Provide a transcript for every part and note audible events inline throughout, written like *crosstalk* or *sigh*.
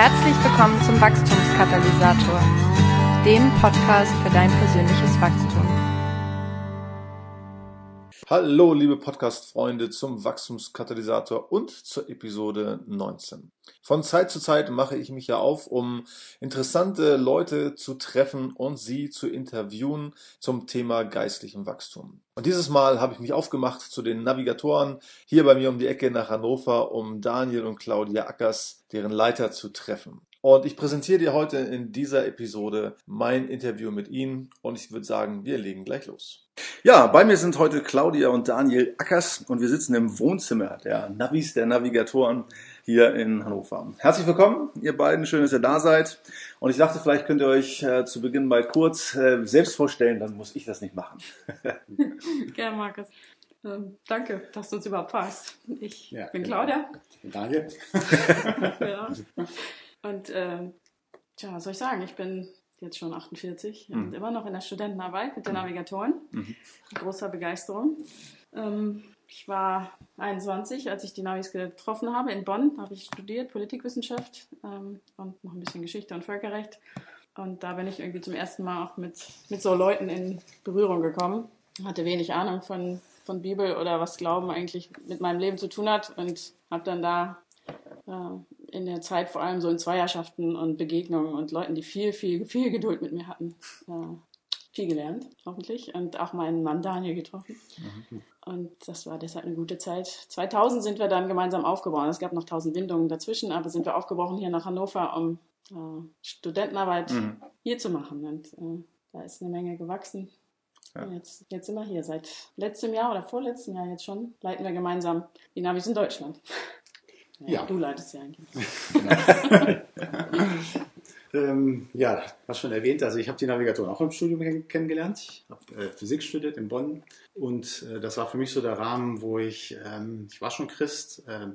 Herzlich willkommen zum Wachstumskatalysator, dem Podcast für dein persönliches Wachstum. Hallo, liebe Podcast-Freunde zum Wachstumskatalysator und zur Episode 19. Von Zeit zu Zeit mache ich mich ja auf, um interessante Leute zu treffen und sie zu interviewen zum Thema geistlichem Wachstum. Und dieses Mal habe ich mich aufgemacht zu den Navigatoren hier bei mir um die Ecke nach Hannover, um Daniel und Claudia Ackers, deren Leiter, zu treffen. Und ich präsentiere dir heute in dieser Episode mein Interview mit Ihnen und ich würde sagen, wir legen gleich los. Ja, bei mir sind heute Claudia und Daniel Ackers und wir sitzen im Wohnzimmer der Navis, der Navigatoren hier in Hannover. Herzlich willkommen, ihr beiden, schön, dass ihr da seid. Und ich dachte, vielleicht könnt ihr euch äh, zu Beginn mal kurz äh, selbst vorstellen, dann muss ich das nicht machen. *laughs* Gerne, Markus. Ähm, danke, dass du uns überhaupt fragst. Ich ja, bin Claudia. Daniel. *laughs* ja. *laughs* Und äh, tja, was soll ich sagen? Ich bin jetzt schon 48 mhm. und immer noch in der Studentenarbeit mit den mhm. Navigatoren. Mhm. Großer Begeisterung. Ähm, ich war 21, als ich die Navis getroffen habe in Bonn. habe ich studiert Politikwissenschaft ähm, und noch ein bisschen Geschichte und Völkerrecht. Und da bin ich irgendwie zum ersten Mal auch mit, mit so Leuten in Berührung gekommen. Hatte wenig Ahnung von, von Bibel oder was Glauben eigentlich mit meinem Leben zu tun hat und habe dann da äh, in der Zeit vor allem so in Zweierschaften und Begegnungen und Leuten, die viel, viel, viel Geduld mit mir hatten, äh, viel gelernt, hoffentlich. Und auch meinen Mann Daniel getroffen. Mhm. Und das war deshalb eine gute Zeit. 2000 sind wir dann gemeinsam aufgebrochen. Es gab noch 1000 Windungen dazwischen, aber sind wir aufgebrochen hier nach Hannover, um äh, Studentenarbeit mhm. hier zu machen. Und äh, da ist eine Menge gewachsen. Ja. Jetzt, jetzt sind wir hier. Seit letztem Jahr oder vorletztem Jahr jetzt schon leiten wir gemeinsam die Navis in Deutschland. Ja. Du leitest ja eigentlich. *laughs* ähm, ja, hast schon erwähnt, also ich habe die Navigatoren auch im Studium kennengelernt. Ich habe äh, Physik studiert in Bonn und äh, das war für mich so der Rahmen, wo ich, ähm, ich war schon Christ, äh,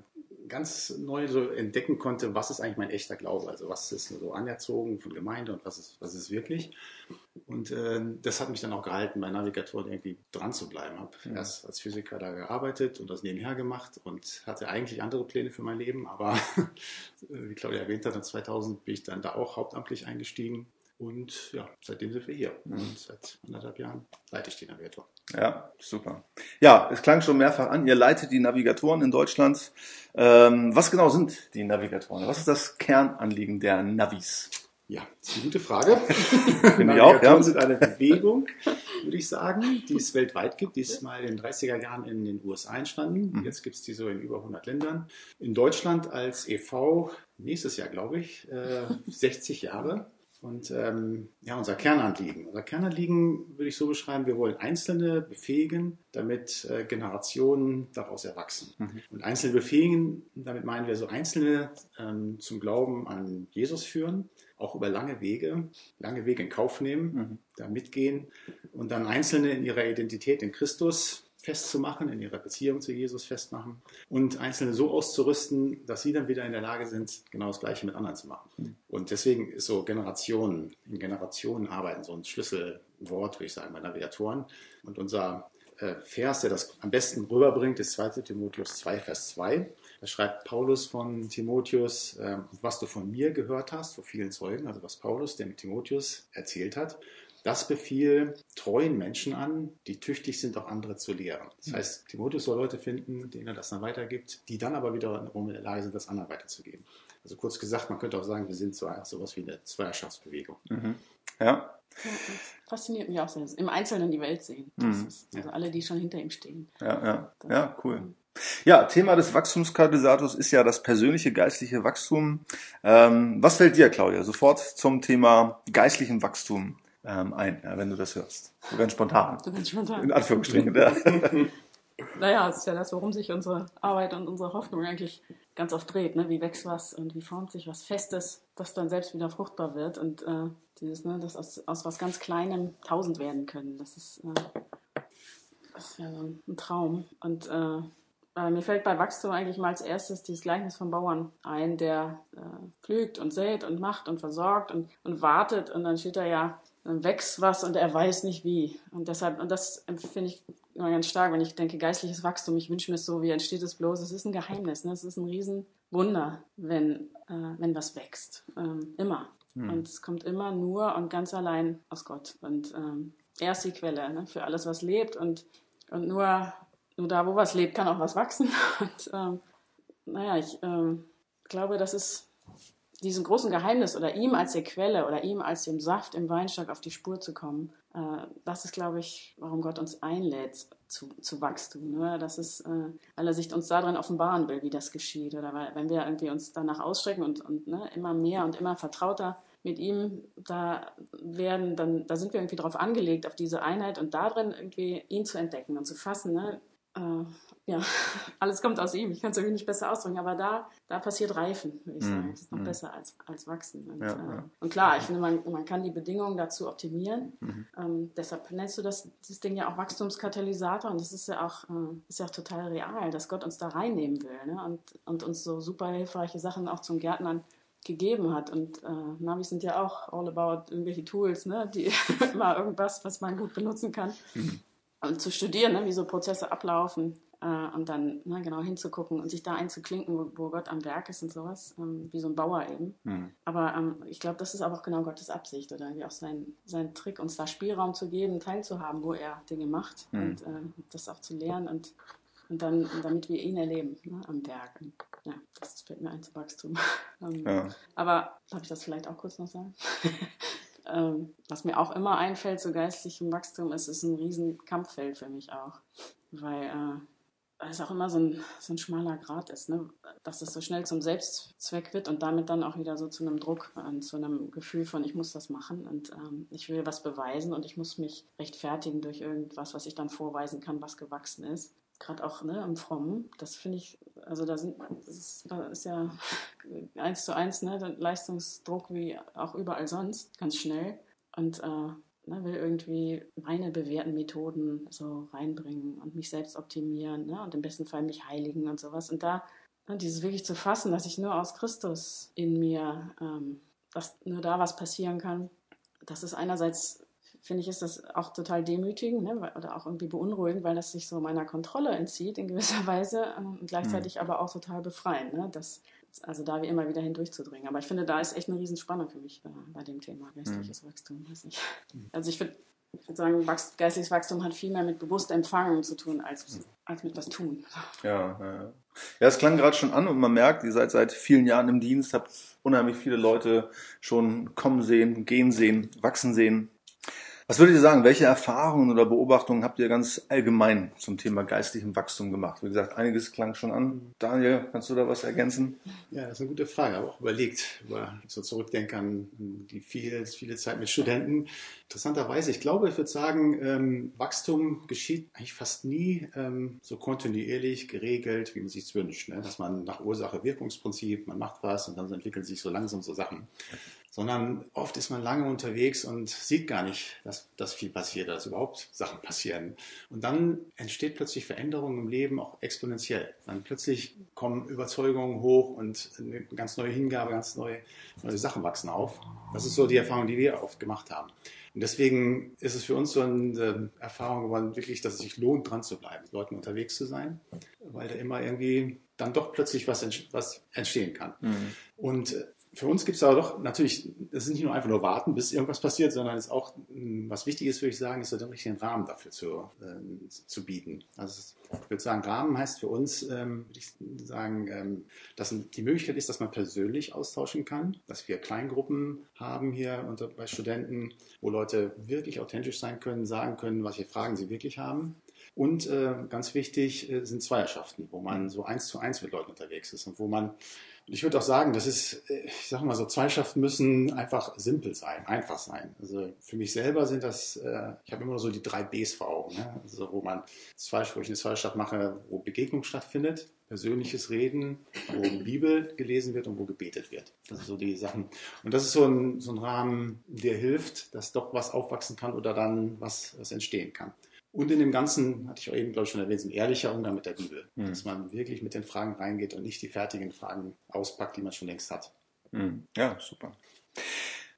ganz neu so entdecken konnte, was ist eigentlich mein echter Glaube, also was ist so anerzogen von Gemeinde und was ist, was ist wirklich. Und äh, das hat mich dann auch gehalten, bei Navigatoren irgendwie dran zu bleiben. Habe ja. erst als Physiker da gearbeitet und das nebenher gemacht und hatte eigentlich andere Pläne für mein Leben, aber *laughs* wie Claudia erwähnt hat, 2000 bin ich dann da auch hauptamtlich eingestiegen und ja, seitdem sind wir hier. Mhm. Und seit anderthalb Jahren leite ich die Navigator. Ja, super. Ja, es klang schon mehrfach an, ihr leitet die Navigatoren in Deutschland. Ähm, was genau sind die Navigatoren? Was ist das Kernanliegen der Navis? Ja, das ist eine gute Frage. *laughs* *laughs* Finde ich auch, ja. sind eine Bewegung, würde ich sagen, die es weltweit gibt. Die ist mal in den 30er Jahren in den USA entstanden. Mhm. Jetzt gibt es die so in über 100 Ländern. In Deutschland als e.V. nächstes Jahr, glaube ich, äh, 60 Jahre. Und ähm, ja, unser Kernanliegen. Unser Kernanliegen würde ich so beschreiben, wir wollen Einzelne befähigen, damit äh, Generationen daraus erwachsen. Mhm. Und Einzelne befähigen, damit meinen wir so Einzelne ähm, zum Glauben an Jesus führen, auch über lange Wege, lange Wege in Kauf nehmen, mhm. da mitgehen und dann Einzelne in ihrer Identität in Christus festzumachen, in ihrer Beziehung zu Jesus festmachen und Einzelne so auszurüsten, dass sie dann wieder in der Lage sind, genau das Gleiche mit anderen zu machen. Mhm. Und deswegen ist so Generationen, in Generationen arbeiten so ein Schlüsselwort, würde ich sagen, bei Navigatoren. Und unser äh, Vers, der das am besten rüberbringt, ist 2 Timotheus 2, Vers 2. Da schreibt Paulus von Timotheus, äh, was du von mir gehört hast, vor vielen Zeugen, also was Paulus dem Timotheus erzählt hat. Das befiel treuen Menschen an, die tüchtig sind, auch andere zu lehren. Das hm. heißt, Timotheus soll Leute finden, denen er das dann weitergibt, die dann aber wiederum in der Lage sind, das anderen weiterzugeben. Also kurz gesagt, man könnte auch sagen, wir sind so sowas wie eine Zweierschaftsbewegung. Mhm. Ja. Ja, fasziniert mich auch sehr. Im Einzelnen die Welt sehen. Mhm. Ist, also alle, die schon hinter ihm stehen. Ja, ja. ja, cool. Ja, Thema des Wachstumskatalysators ist ja das persönliche geistliche Wachstum. Ähm, was fällt dir, Claudia, sofort zum Thema geistlichem Wachstum ähm, ein, ja, wenn du das hörst. So ganz spontan. So ganz spontan. In Anführungsstrichen. ja. *laughs* Naja, es ist ja das, worum sich unsere Arbeit und unsere Hoffnung eigentlich ganz oft dreht. Ne? Wie wächst was und wie formt sich was Festes, das dann selbst wieder fruchtbar wird. Und äh, dieses, ne, dass aus, aus was ganz Kleinem tausend werden können. Das ist, äh, das ist ja so ein Traum. Und äh, äh, mir fällt bei Wachstum eigentlich mal als erstes dieses Gleichnis vom Bauern ein, der äh, pflügt und sät und macht und versorgt und, und wartet. Und dann steht da ja, dann wächst was und er weiß nicht wie. Und deshalb, und das finde ich immer ganz stark, wenn ich denke, geistliches Wachstum, ich wünsche mir es so, wie entsteht es bloß? Es ist ein Geheimnis, ne? es ist ein Riesenwunder, wenn, äh, wenn was wächst. Ähm, immer. Hm. Und es kommt immer nur und ganz allein aus Gott. Und ähm, er ist die Quelle ne? für alles, was lebt. Und, und nur, nur da, wo was lebt, kann auch was wachsen. *laughs* Und ähm, naja, ich ähm, glaube, das ist diesem großen Geheimnis oder ihm als der Quelle oder ihm als dem Saft im Weinstock auf die Spur zu kommen, äh, das ist, glaube ich, warum Gott uns einlädt zu, zu Wachstum. Ne? Das ist, äh, weil er sich uns darin offenbaren will, wie das geschieht. Oder weil, wenn wir irgendwie uns danach ausstrecken und, und ne, immer mehr und immer vertrauter mit ihm da werden, dann da sind wir irgendwie darauf angelegt, auf diese Einheit und darin irgendwie ihn zu entdecken und zu fassen. Ne? Äh, ja, *laughs* alles kommt aus ihm. Ich kann es irgendwie nicht besser ausdrücken, aber da, da passiert Reifen, würde ich sagen. Das ist noch mm. besser als, als Wachsen. Und, ja, äh, ja. und klar, ich finde, man, man kann die Bedingungen dazu optimieren. Mhm. Ähm, deshalb nennst du das, das Ding ja auch Wachstumskatalysator und das ist ja auch, äh, ist ja auch total real, dass Gott uns da reinnehmen will ne? und, und uns so super hilfreiche Sachen auch zum Gärtnern gegeben hat. Und äh, Navis sind ja auch all about irgendwelche Tools, ne? die *laughs* immer irgendwas, was man gut benutzen kann. Mhm und zu studieren, ne, wie so Prozesse ablaufen äh, und dann ne, genau hinzugucken und sich da einzuklinken, wo, wo, Gott am Werk ist und sowas, ähm, wie so ein Bauer eben. Mhm. Aber ähm, ich glaube, das ist auch genau Gottes Absicht oder irgendwie auch sein, sein Trick, uns da Spielraum zu geben, teilzuhaben, wo er Dinge macht mhm. und äh, das auch zu lernen und, und dann, damit wir ihn erleben ne, am Werk. Und, ja, das fällt mir ein zu Wachstum. *laughs* ähm, ja. Aber darf ich das vielleicht auch kurz noch sagen? *laughs* ähm, was mir auch immer einfällt zu geistlichem Wachstum, ist, ist ein riesen Kampffeld für mich auch. Weil äh, es auch immer so ein, so ein schmaler Grad ist, ne? dass es so schnell zum Selbstzweck wird und damit dann auch wieder so zu einem Druck und zu einem Gefühl von, ich muss das machen und ähm, ich will was beweisen und ich muss mich rechtfertigen durch irgendwas, was ich dann vorweisen kann, was gewachsen ist gerade auch ne, im Frommen, das finde ich, also da, sind, das ist, da ist ja *laughs* eins zu eins ne, Leistungsdruck wie auch überall sonst, ganz schnell. Und äh, ne, will irgendwie meine bewährten Methoden so reinbringen und mich selbst optimieren ne, und im besten Fall mich heiligen und sowas. Und da ne, dieses wirklich zu fassen, dass ich nur aus Christus in mir, ähm, dass nur da was passieren kann, das ist einerseits finde ich, ist das auch total demütigend ne? oder auch irgendwie beunruhigend, weil das sich so meiner Kontrolle entzieht in gewisser *laughs* Weise ähm, und gleichzeitig mhm. aber auch total befreiend. Ne? Das, also da wie immer wieder hindurchzudringen. Aber ich finde, da ist echt eine Riesenspannung für mich äh, bei dem Thema geistliches mhm. Wachstum. Mhm. Also ich würde ich würde sagen, geistiges Wachstum hat viel mehr mit bewusst Empfangen zu tun, als, als mit was tun. Ja, ja. ja, es klang gerade schon an und man merkt, ihr seid seit vielen Jahren im Dienst, habt unheimlich viele Leute schon kommen sehen, gehen sehen, wachsen sehen. Was würdet ihr sagen, welche Erfahrungen oder Beobachtungen habt ihr ganz allgemein zum Thema geistlichem Wachstum gemacht? Wie gesagt, einiges klang schon an. Daniel, kannst du da was ergänzen? Ja, das ist eine gute Frage. Habe auch überlegt, über so zurückdenke an die viele, viele Zeit mit Studenten. Interessanterweise, ich glaube, ich würde sagen, ähm, Wachstum geschieht eigentlich fast nie ähm, so kontinuierlich geregelt, wie man sich wünscht. Ne? Dass man nach Ursache-Wirkungsprinzip, man macht was und dann entwickeln sich so langsam so Sachen sondern oft ist man lange unterwegs und sieht gar nicht, dass, dass viel passiert, dass überhaupt Sachen passieren. Und dann entsteht plötzlich Veränderung im Leben auch exponentiell. Dann plötzlich kommen Überzeugungen hoch und eine ganz neue Hingabe, ganz neue, neue Sachen wachsen auf. Das ist so die Erfahrung, die wir oft gemacht haben. Und deswegen ist es für uns so eine Erfahrung geworden, wirklich, dass es sich lohnt, dran zu bleiben, mit Leuten unterwegs zu sein, weil da immer irgendwie dann doch plötzlich was, was entstehen kann. Mhm. Und für uns gibt es aber doch natürlich, es ist nicht nur einfach nur warten, bis irgendwas passiert, sondern es ist auch, hm, was wichtig ist, würde ich sagen, ist den richtigen Rahmen dafür zu, äh, zu bieten. Also ich würde sagen, Rahmen heißt für uns, ähm, würde ich sagen, ähm, dass die Möglichkeit ist, dass man persönlich austauschen kann, dass wir Kleingruppen haben hier unter, bei Studenten, wo Leute wirklich authentisch sein können, sagen können, welche Fragen sie wirklich haben. Und äh, ganz wichtig äh, sind Zweierschaften, wo man so eins zu eins mit Leuten unterwegs ist und wo man ich würde auch sagen, das ist, äh, ich sage mal so, Zweierschaften müssen einfach simpel sein, einfach sein. Also für mich selber sind das, äh, ich habe immer so die drei Bs vor Augen, ne? also wo man zwei, wo ich eine Zweierschaft mache, wo Begegnung stattfindet, persönliches Reden, wo Bibel gelesen wird und wo gebetet wird. Das sind so die Sachen. Und das ist so ein, so ein Rahmen, der hilft, dass doch was aufwachsen kann oder dann was, was entstehen kann. Und in dem Ganzen, hatte ich auch eben, glaube ich, schon erwähnt, ein ehrlicher Umgang mit der Bibel. Mhm. Dass man wirklich mit den Fragen reingeht und nicht die fertigen Fragen auspackt, die man schon längst hat. Mhm. Ja, super.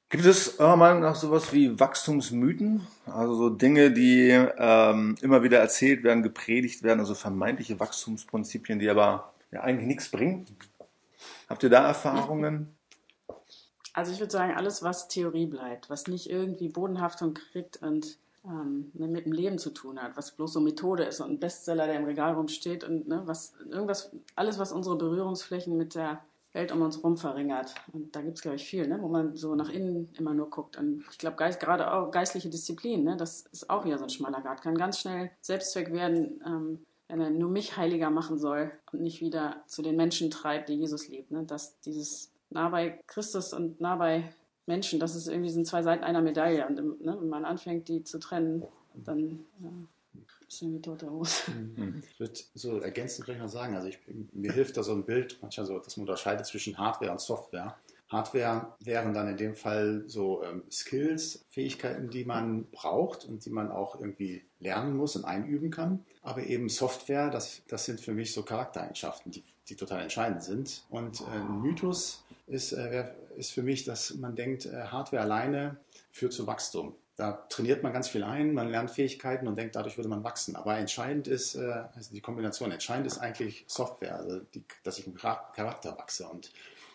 Gibt es eurer Meinung nach sowas wie Wachstumsmythen? Also so Dinge, die ähm, immer wieder erzählt werden, gepredigt werden, also vermeintliche Wachstumsprinzipien, die aber ja eigentlich nichts bringen? Habt ihr da Erfahrungen? Also ich würde sagen, alles, was Theorie bleibt, was nicht irgendwie Bodenhaftung kriegt und ähm, ne, mit dem Leben zu tun hat, was bloß so Methode ist und ein Bestseller, der im Regal rumsteht und ne, was irgendwas, alles, was unsere Berührungsflächen mit der Welt um uns herum verringert. Und da gibt es, glaube ich, viel, ne? wo man so nach innen immer nur guckt. Und ich glaube, geist, gerade auch geistliche Disziplin, ne? das ist auch wieder so ein schmaler Grad, kann ganz schnell Selbstzweck werden, ähm, wenn er nur mich heiliger machen soll und nicht wieder zu den Menschen treibt, die Jesus liebt. Ne? Dass dieses nah bei Christus und nah bei Menschen, das ist irgendwie sind zwei Seiten einer Medaille. Und ne, wenn man anfängt, die zu trennen, dann ja, ist irgendwie tote Hose. Mhm. Ich würde so ergänzend vielleicht noch sagen, also ich, mir hilft da so ein Bild manchmal so, dass man unterscheidet zwischen Hardware und Software. Hardware wären dann in dem Fall so ähm, Skills, Fähigkeiten, die man braucht und die man auch irgendwie lernen muss und einüben kann. Aber eben Software, das, das sind für mich so Charaktereigenschaften, die, die total entscheidend sind. Und äh, ein Mythos ist, äh, ist für mich, dass man denkt, äh, Hardware alleine führt zu Wachstum. Da trainiert man ganz viel ein, man lernt Fähigkeiten und denkt, dadurch würde man wachsen. Aber entscheidend ist, äh, also die Kombination, entscheidend ist eigentlich Software, also die, dass ich im Charakter wachse. Und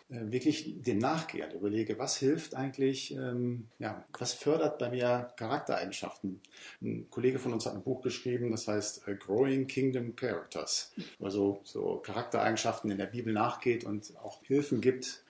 äh, wirklich dem nachgehe und überlege, was hilft eigentlich, ähm, ja, was fördert bei mir Charaktereigenschaften. Ein Kollege von uns hat ein Buch geschrieben, das heißt Growing Kingdom Characters, also so Charaktereigenschaften in der Bibel nachgeht und auch Hilfen gibt,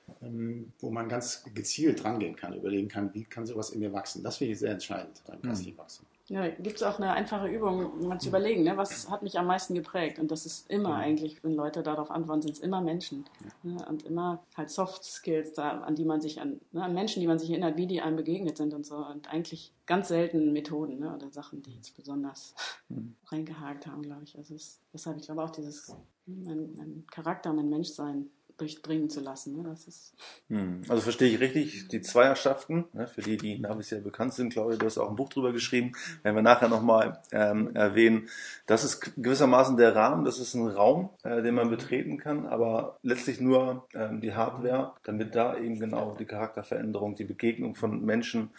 wo man ganz gezielt rangehen kann, überlegen kann, wie kann sowas in mir wachsen. Das finde ich sehr entscheidend beim geistlichen Wachstum. Ja, gibt es auch eine einfache Übung, mal zu überlegen, ne, was hat mich am meisten geprägt? Und das ist immer eigentlich, wenn Leute darauf antworten, sind es immer Menschen. Ne, und immer halt Soft Skills, da, an die man sich, an, ne, an Menschen, die man sich erinnert, wie die einem begegnet sind und so. Und eigentlich ganz selten Methoden ne, oder Sachen, die jetzt besonders mhm. *laughs* reingehakt haben, glaube ich. Also es, deshalb, ich glaube auch dieses, mein, mein Charakter, mein Menschsein durchdringen zu lassen. Ne? Das ist hm. Also verstehe ich richtig, die Zweierschaften, ne? für die, die Navis ja bekannt sind, Claudia, du hast auch ein Buch drüber geschrieben, werden wir nachher nochmal ähm, erwähnen. Das ist gewissermaßen der Rahmen, das ist ein Raum, äh, den man betreten kann, aber letztlich nur ähm, die Hardware, damit da eben genau die Charakterveränderung, die Begegnung von Menschen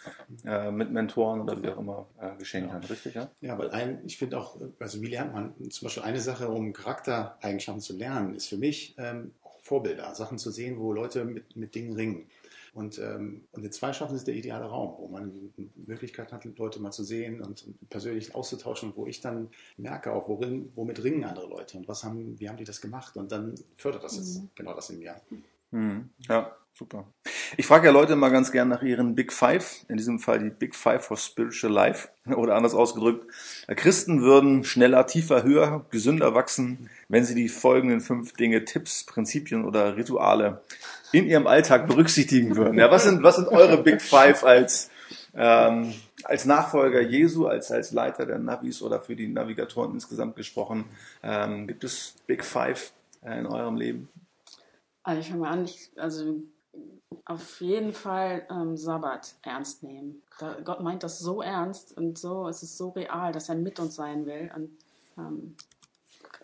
äh, mit Mentoren oder wie auch immer äh, geschehen kann. Richtig, ja? Ja, weil ein, ich finde auch, also wie lernt man zum Beispiel eine Sache, um Charaktereigenschaften zu lernen, ist für mich ähm, Vorbilder, Sachen zu sehen, wo Leute mit, mit Dingen ringen. Und, ähm, und in Zweischaffen ist der ideale Raum, wo man die Möglichkeit hat, Leute mal zu sehen und persönlich auszutauschen, wo ich dann merke auch, worin, womit ringen andere Leute und was haben, wie haben die das gemacht und dann fördert das jetzt mhm. genau das in mir. Mhm. Ja, super. Ich frage ja Leute mal ganz gern nach ihren Big Five, in diesem Fall die Big Five for Spiritual Life *laughs* oder anders ausgedrückt. Christen würden schneller, tiefer, höher, gesünder wachsen, wenn sie die folgenden fünf Dinge, Tipps, Prinzipien oder Rituale in ihrem Alltag berücksichtigen würden. Ja, was sind, was sind eure Big Five als, ähm, als Nachfolger Jesu, als, als Leiter der Navis oder für die Navigatoren insgesamt gesprochen? Ähm, gibt es Big Five äh, in eurem Leben? Also ich fange mal an, ich, also auf jeden Fall ähm, Sabbat ernst nehmen. Da, Gott meint das so ernst und so, es ist so real, dass er mit uns sein will. Und ähm,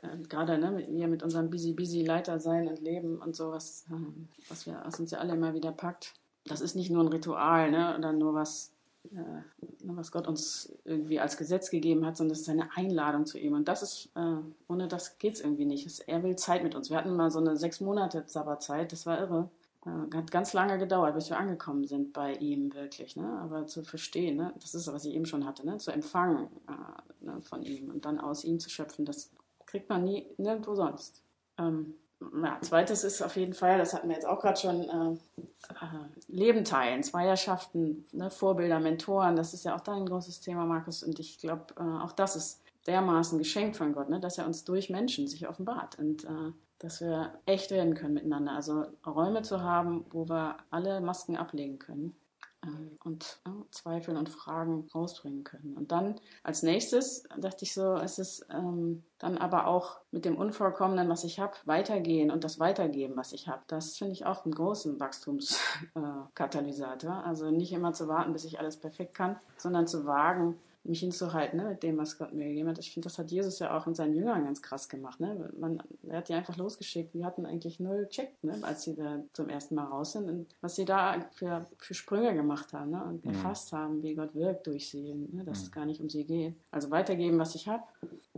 äh, gerade ne, mit, wir mit unserem busy, busy Leiter sein und Leben und so, was, ähm, was, wir, was uns ja alle immer wieder packt. Das ist nicht nur ein Ritual ne, oder nur was, äh, was Gott uns irgendwie als Gesetz gegeben hat, sondern es ist eine Einladung zu ihm. Und das ist, äh, ohne das geht es irgendwie nicht. Er will Zeit mit uns. Wir hatten mal so eine sechs Monate Sabbatzeit, das war irre. Äh, hat ganz lange gedauert, bis wir angekommen sind bei ihm wirklich. Ne? Aber zu verstehen, ne? das ist, was ich eben schon hatte, ne? zu empfangen äh, ne? von ihm und dann aus ihm zu schöpfen, das kriegt man nie nirgendwo sonst. Ähm, ja, zweites ist auf jeden Fall, das hatten wir jetzt auch gerade schon, äh, äh, Leben teilen, Zweierschaften, ne? Vorbilder, Mentoren, das ist ja auch dein großes Thema, Markus. Und ich glaube, äh, auch das ist dermaßen geschenkt von Gott, ne? dass er uns durch Menschen sich offenbart. Und äh, dass wir echt werden können miteinander. Also Räume zu haben, wo wir alle Masken ablegen können ähm, und äh, Zweifel und Fragen rausbringen können. Und dann als nächstes dachte ich so, es ist ähm, dann aber auch mit dem Unvollkommenen, was ich habe, weitergehen und das weitergeben, was ich habe. Das finde ich auch einen großen Wachstumskatalysator. Äh, also nicht immer zu warten, bis ich alles perfekt kann, sondern zu wagen, mich hinzuhalten ne, mit dem, was Gott mir gegeben hat. Ich finde, das hat Jesus ja auch in seinen Jüngern ganz krass gemacht. Ne? Man, er hat die einfach losgeschickt. Die hatten eigentlich null Check, ne, als sie da zum ersten Mal raus sind. Und was sie da für, für Sprünge gemacht haben ne, und mhm. erfasst haben, wie Gott wirkt durch sie, ne, dass mhm. es gar nicht um sie geht. Also weitergeben, was ich habe.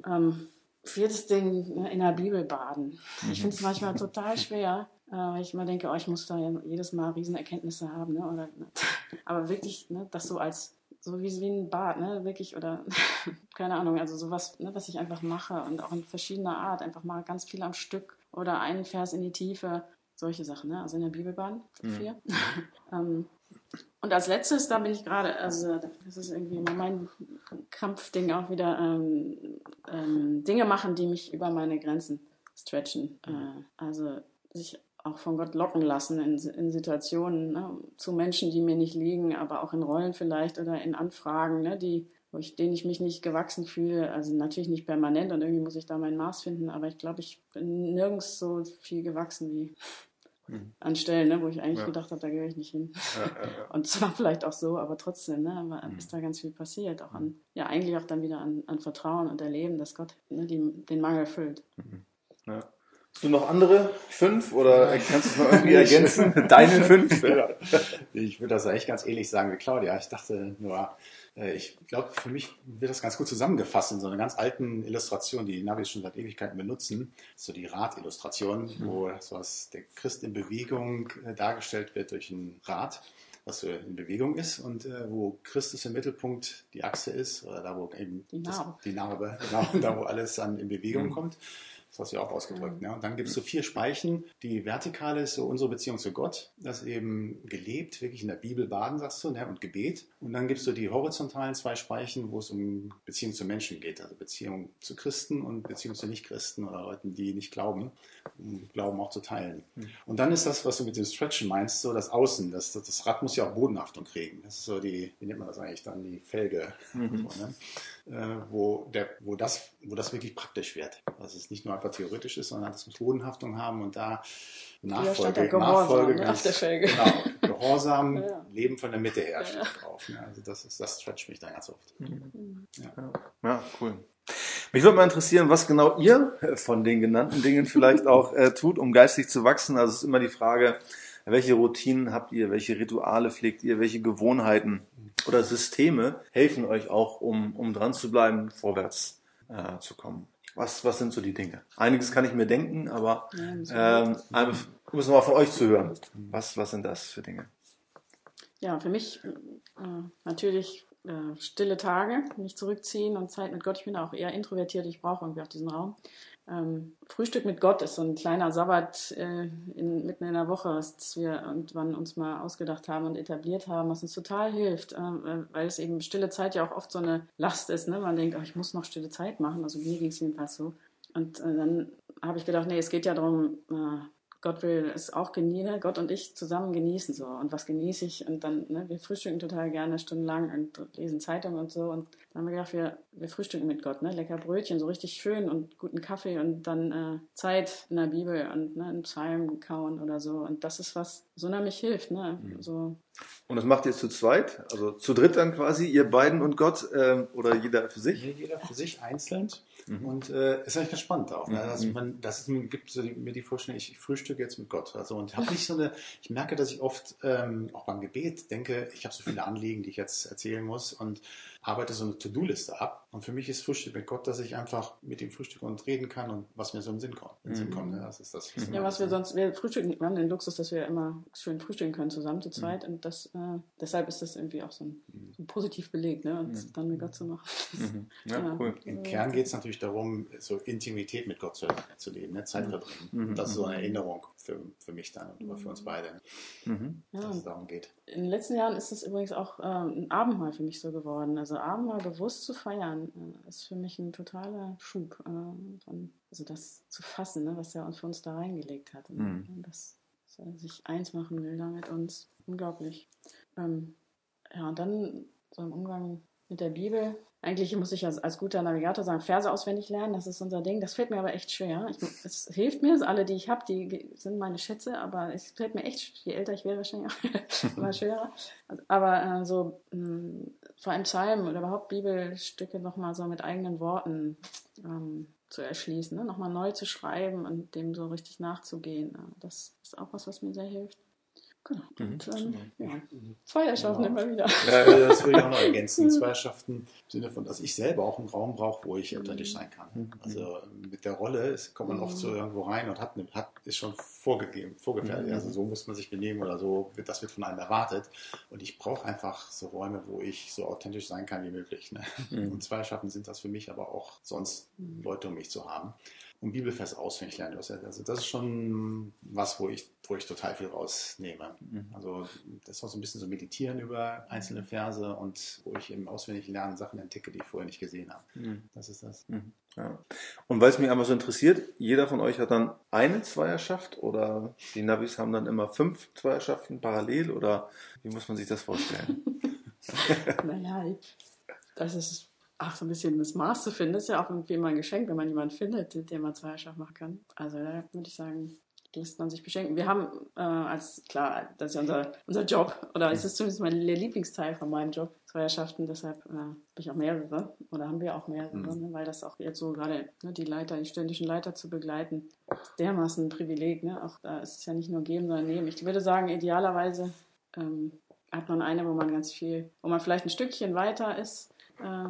Ähm, viertes Ding, ne, in der Bibel baden. Mhm. Ich finde es manchmal *laughs* total schwer, äh, weil ich immer denke, oh, ich muss da jedes Mal Riesenerkenntnisse haben. Ne? Oder, *laughs* aber wirklich, ne, das so als so wie, wie ein Bad, ne, wirklich, oder *laughs* keine Ahnung, also sowas, ne, was ich einfach mache und auch in verschiedener Art, einfach mal ganz viel am Stück oder einen Vers in die Tiefe, solche Sachen, ne, also in der Bibelbahn, vier. Mhm. *laughs* ähm, und als letztes, da bin ich gerade, also das ist irgendwie immer mein Kampfding auch wieder, ähm, ähm, Dinge machen, die mich über meine Grenzen stretchen. Äh, also sich auch von Gott locken lassen in, in Situationen ne, zu Menschen, die mir nicht liegen, aber auch in Rollen vielleicht oder in Anfragen, ne, die, wo ich, denen ich mich nicht gewachsen fühle. Also natürlich nicht permanent und irgendwie muss ich da mein Maß finden, aber ich glaube, ich bin nirgends so viel gewachsen wie mhm. an Stellen, ne, wo ich eigentlich ja. gedacht habe, da gehöre ich nicht hin. Ja, ja, *laughs* und zwar vielleicht auch so, aber trotzdem, ne, aber mhm. ist da ganz viel passiert. Auch an, ja, eigentlich auch dann wieder an, an Vertrauen und Erleben, dass Gott ne, die, den Mangel füllt. Mhm. Ja. Hast du noch andere fünf oder kannst du es noch irgendwie ergänzen? *laughs* Deine *laughs* fünf? Ich würde das eigentlich ganz ähnlich sagen wie Claudia. Ich dachte nur, äh, ich glaube, für mich wird das ganz gut zusammengefasst in so einer ganz alten Illustration, die die Navis schon seit Ewigkeiten benutzen. So die Radillustration, mhm. wo so was der Christ in Bewegung äh, dargestellt wird durch ein Rad was so in Bewegung ist und äh, wo Christus im Mittelpunkt die Achse ist, oder da wo eben die Narbe, das, die Narbe genau, *laughs* da wo alles dann in Bewegung mhm. kommt. Das hast du ja auch ausgedrückt. Mhm. Ne? Und dann gibt es so vier Speichen. Die vertikale ist so unsere Beziehung zu Gott, das eben gelebt, wirklich in der Bibel baden, sagst du, ne? und Gebet. Und dann gibt es so die horizontalen zwei Speichen, wo es um Beziehung zu Menschen geht, also Beziehung zu Christen und Beziehung zu Nichtchristen oder Leuten, die nicht glauben, um Glauben auch zu teilen. Mhm. Und dann ist das, was du mit dem Stretchen meinst, so das Außen. Das, das Rad muss ja auch Bodenhaftung kriegen. Das ist so die, wie nennt man das eigentlich dann, die Felge. Mhm. So, ne? äh, wo, der, wo, das, wo das wirklich praktisch wird. Dass es nicht nur einfach theoretisch ist, sondern dass wir Bodenhaftung haben und da Nachfolge, Nachfolge ne, auf der Felge. Genau, Gehorsam, *laughs* ja. Leben von der Mitte her steht ja. drauf. Ne? Also das, ist, das stretcht mich da ganz oft. Mhm. Ja. ja, cool. Mich würde mal interessieren, was genau ihr von den genannten Dingen vielleicht auch äh, tut, um geistig zu wachsen. Also es ist immer die Frage, welche Routinen habt ihr? Welche Rituale pflegt ihr? Welche Gewohnheiten oder Systeme helfen euch auch, um, um dran zu bleiben, vorwärts äh, zu kommen? Was, was sind so die Dinge? Einiges kann ich mir denken, aber ähm, um es mal von euch zu hören. Was, was sind das für Dinge? Ja, für mich äh, natürlich äh, stille Tage, mich zurückziehen und Zeit mit Gott. Ich bin auch eher introvertiert, ich brauche irgendwie auch diesen Raum. Ähm, Frühstück mit Gott ist so ein kleiner Sabbat äh, in, mitten in der Woche, was wir irgendwann uns mal ausgedacht haben und etabliert haben, was uns total hilft, äh, weil es eben stille Zeit ja auch oft so eine Last ist. Ne? Man denkt, oh, ich muss noch stille Zeit machen, also mir ging es jedenfalls so. Und äh, dann habe ich gedacht, nee, es geht ja darum, äh, Gott will es auch genießen, Gott und ich zusammen genießen so. Und was genieße ich? Und dann, ne, wir frühstücken total gerne stundenlang und lesen Zeitung und so. Und dann haben wir gedacht, wir, wir frühstücken mit Gott, ne? Lecker Brötchen, so richtig schön und guten Kaffee und dann äh, Zeit in der Bibel und ne, einen Psalm kauen oder so. Und das ist was, so unheimlich hilft, ne? Mhm. So. Und das macht ihr zu zweit? Also zu dritt dann quasi, ihr beiden und Gott, ähm, oder jeder für sich? Jeder für sich einzeln. Mhm. Und äh, ist eigentlich ganz spannend auch. Ne? Mhm. Also man, das ist, gibt so die, mir die Vorstellung, ich, ich frühstücke jetzt mit Gott. Also und habe nicht so eine, ich merke, dass ich oft ähm, auch beim Gebet denke, ich habe so viele Anliegen, die ich jetzt erzählen muss und arbeite so eine To-Do-Liste ab. Und für mich ist Frühstück mit Gott, dass ich einfach mit ihm frühstücke und reden kann und was mir so im Sinn kommt. In Sinn kommt ne? Das ist das. Was ja, was wir sonst, wir frühstücken, wir haben den Luxus, dass wir immer schön frühstücken können zusammen zu zweit. Mhm. Und das, äh, deshalb ist das irgendwie auch so ein, mhm. so positiv belegt, ne? Und mhm. dann mit Gott zu machen. Mhm. Ja, ja, cool. Im Kern geht es natürlich darum, so Intimität mit Gott zu, zu leben, ne? Zeit mhm. verbringen. Mhm. Das ist so eine Erinnerung für, für mich dann und für uns beide, dass es darum geht. In den letzten Jahren ist es übrigens auch ähm, ein Abendmahl für mich so geworden. Also Abendmahl bewusst zu feiern, äh, ist für mich ein totaler Schub. Äh, also das zu fassen, ne, was er für uns da reingelegt hat. Mhm. Und dass er sich eins machen will da mit uns. Unglaublich. Ähm, ja, und dann so im Umgang mit der Bibel. Eigentlich muss ich als, als guter Navigator sagen, Verse auswendig lernen, das ist unser Ding. Das fällt mir aber echt schwer. Ich, es hilft mir, alle, die ich habe, die sind meine Schätze, aber es fällt mir echt, je älter ich werde, wahrscheinlich auch *laughs* immer schwerer. Aber äh, so mh, hm, vor allem Psalmen oder überhaupt Bibelstücke nochmal so mit eigenen Worten ähm, zu erschließen, ne? nochmal neu zu schreiben und dem so richtig nachzugehen. Das ist auch was, was mir sehr hilft. Genau. Mhm. Und, ähm, ja. Zweierschaften genau. immer wieder. Ja, das will ich auch noch *laughs* ergänzen. Zweierschaften im Sinne von, dass ich selber auch einen Raum brauche, wo ich authentisch sein kann. Mhm. Also mit der Rolle ist, kommt man oft so mhm. irgendwo rein und hat, hat ist schon vorgegeben, vorgefertigt. Mhm. Also so muss man sich benehmen oder so, wird, das wird von einem erwartet. Und ich brauche einfach so Räume, wo ich so authentisch sein kann wie möglich. Ne? Mhm. Und Zweierschaften sind das für mich aber auch sonst Leute um mich zu haben und Bibelfest auswendig lernen. Also das ist schon was, wo ich, wo ich total viel rausnehme. Mhm. Also das ist auch so ein bisschen so meditieren über einzelne Verse und wo ich im auswendig lernen Sachen entdecke, die ich vorher nicht gesehen habe. Mhm. Das ist das. Mhm. Ja. Und weil es mich einmal so interessiert, jeder von euch hat dann eine Zweierschaft oder die Navis haben dann immer fünf Zweierschaften parallel oder wie muss man sich das vorstellen? *laughs* naja, das ist ach, so ein bisschen das Maß zu finden, ist ja auch irgendwie immer ein Geschenk, wenn man jemanden findet, den man Zweierschaft machen kann. Also da würde ich sagen, lässt man sich beschenken. Wir haben äh, als, klar, das ist ja unser, unser Job, oder es ist zumindest mein Lieblingsteil von meinem Job, Zweierschaften, deshalb äh, habe ich auch mehrere, oder haben wir auch mehrere, mhm. ne, weil das auch jetzt so gerade ne, die Leiter, die ständischen Leiter zu begleiten, dermaßen ein Privileg, ne? auch da ist es ja nicht nur geben, sondern nehmen. Ich würde sagen, idealerweise ähm, hat man eine, wo man ganz viel, wo man vielleicht ein Stückchen weiter ist, äh,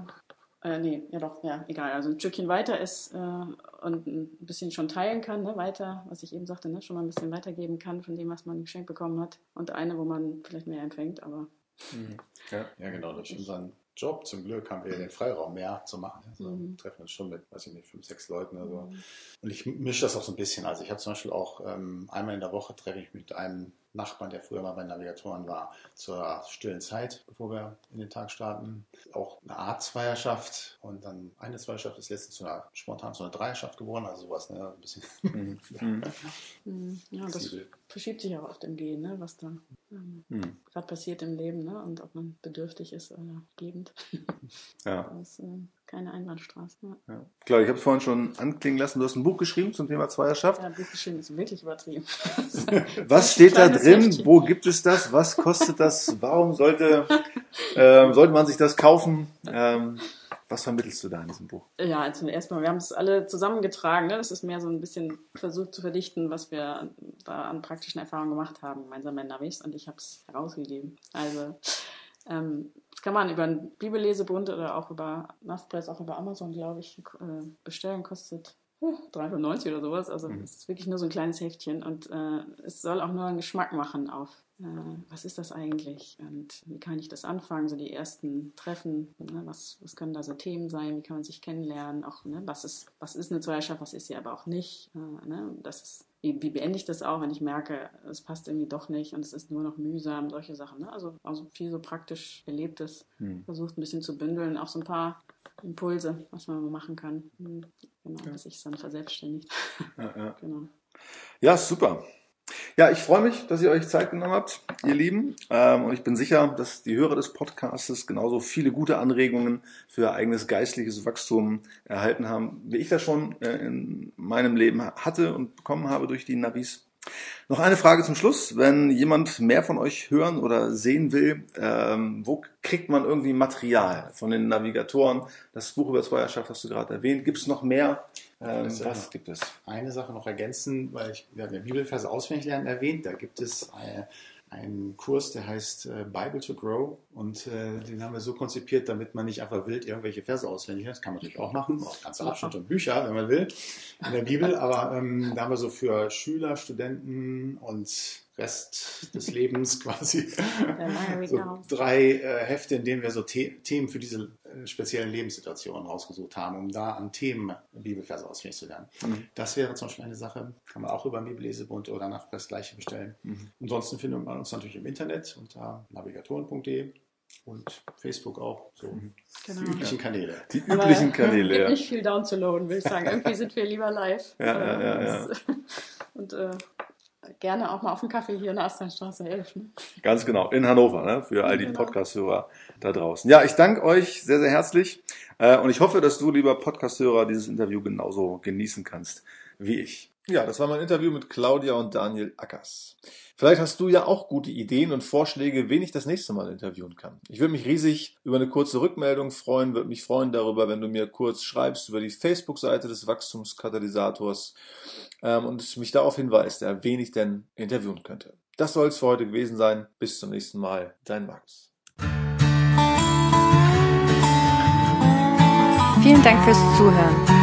äh, nee, ja doch, ja, egal. Also ein Stückchen weiter ist äh, und ein bisschen schon teilen kann, ne, weiter, was ich eben sagte, ne, schon mal ein bisschen weitergeben kann von dem, was man geschenkt bekommen hat. Und eine, wo man vielleicht mehr empfängt, aber. Mhm. Ja. ja, genau, durch unseren Job zum Glück haben wir den Freiraum mehr zu machen. Also mhm. treffen uns schon mit, weiß ich nicht, fünf, sechs Leuten oder so. Mhm. Und ich mische das auch so ein bisschen. Also ich habe zum Beispiel auch ähm, einmal in der Woche treffe ich mich mit einem Nachbarn, der früher mal bei Navigatoren war, zur stillen Zeit, bevor wir in den Tag starten. Auch eine Art Zweierschaft und dann eine Zweierschaft ist letztens zu einer spontan zu einer Dreierschaft geworden, also sowas, ne? Ein bisschen. *laughs* Mhm. Mhm. ja, das verschiebt sich auch oft im Gehen, ne? was da ähm, mhm. gerade passiert im Leben ne? und ob man bedürftig ist oder gebend. ja. *laughs* Das, äh, keine Einbahnstraße. Ja. Ja. Klar, ich habe es vorhin schon anklingen lassen. Du hast ein Buch geschrieben zum Thema Zweierschaft. Ja, ein Buch geschrieben ist wirklich übertrieben. *laughs* Was steht da drin? Heftchen. Wo gibt es das? Was kostet das? Warum sollte, äh, sollte man sich das kaufen? Ähm, was vermittelst du da in diesem Buch? Ja, also erstmal, wir haben es alle zusammengetragen. Ne? Das ist mehr so ein bisschen versucht zu verdichten, was wir da an praktischen Erfahrungen gemacht haben, gemeinsam mit Navis, und ich habe es herausgegeben. Also ähm, kann man über einen Bibellesebund oder auch über Naftpress, auch über Amazon, glaube ich, äh, bestellen. Kostet 3,95 oder sowas. Also mhm. es ist wirklich nur so ein kleines Heftchen und äh, es soll auch nur einen Geschmack machen auf, äh, was ist das eigentlich und wie kann ich das anfangen, so die ersten Treffen, ne? was, was können da so Themen sein, wie kann man sich kennenlernen, auch ne? was, ist, was ist eine Zweierschaft, was ist sie aber auch nicht. Äh, ne? Das ist wie, beende ich das auch, wenn ich merke, es passt irgendwie doch nicht und es ist nur noch mühsam, solche Sachen. Ne? Also, also viel so praktisch Erlebtes hm. versucht ein bisschen zu bündeln, auch so ein paar Impulse, was man machen kann. Hm, genau, ja. dass sich dann verselbstständigt. Ja, ja. *laughs* genau. ja, super. Ja, ich freue mich, dass ihr euch Zeit genommen habt, ihr Lieben. Ähm, und ich bin sicher, dass die Hörer des Podcasts genauso viele gute Anregungen für eigenes geistliches Wachstum erhalten haben, wie ich das schon äh, in meinem Leben hatte und bekommen habe durch die Navis. Noch eine Frage zum Schluss. Wenn jemand mehr von euch hören oder sehen will, ähm, wo kriegt man irgendwie Material von den Navigatoren? Das Buch über Zweierschaft hast du gerade erwähnt. Gibt es noch mehr? Ähm, was gibt es? Eine Sache noch ergänzen, weil ich, wir haben ja Bibelverse auswendig lernen erwähnt. Da gibt es eine, einen Kurs, der heißt äh, Bible to Grow und äh, den haben wir so konzipiert, damit man nicht einfach wild irgendwelche Verse auswendig lernt. Das kann man natürlich auch machen, auch ganze Abschnitte und Bücher, wenn man will, in der Bibel. Aber ähm, da haben wir so für Schüler, Studenten und Rest des Lebens *laughs* quasi so drei äh, Hefte, in denen wir so The Themen für diese äh, speziellen Lebenssituationen rausgesucht haben, um da an Themen Bibelverse auswendig zu lernen. Mhm. Das wäre zum Beispiel eine Sache, kann man auch über Bibellesebund oder nach das gleiche bestellen. Mhm. Ansonsten findet man uns natürlich im Internet unter navigatoren.de und Facebook auch. So mhm. genau. die üblichen Kanäle. Die üblichen Aber, Kanäle, ja. nicht viel downzuladen, würde ich sagen. Irgendwie sind wir lieber live. Ja, ja, ja. ja. Und äh, gerne auch mal auf einen Kaffee hier in der Asternstraße 11. Ne? Ganz genau, in Hannover, ne? für all die genau. Podcast-Hörer da draußen. Ja, ich danke euch sehr, sehr herzlich äh, und ich hoffe, dass du, lieber Podcast-Hörer, dieses Interview genauso genießen kannst wie ich. Ja, das war mein Interview mit Claudia und Daniel Ackers. Vielleicht hast du ja auch gute Ideen und Vorschläge, wen ich das nächste Mal interviewen kann. Ich würde mich riesig über eine kurze Rückmeldung freuen, würde mich freuen darüber, wenn du mir kurz schreibst über die Facebook-Seite des Wachstumskatalysators ähm, und mich darauf hinweist, ja, wen ich denn interviewen könnte. Das soll es für heute gewesen sein. Bis zum nächsten Mal. Dein Max. Vielen Dank fürs Zuhören.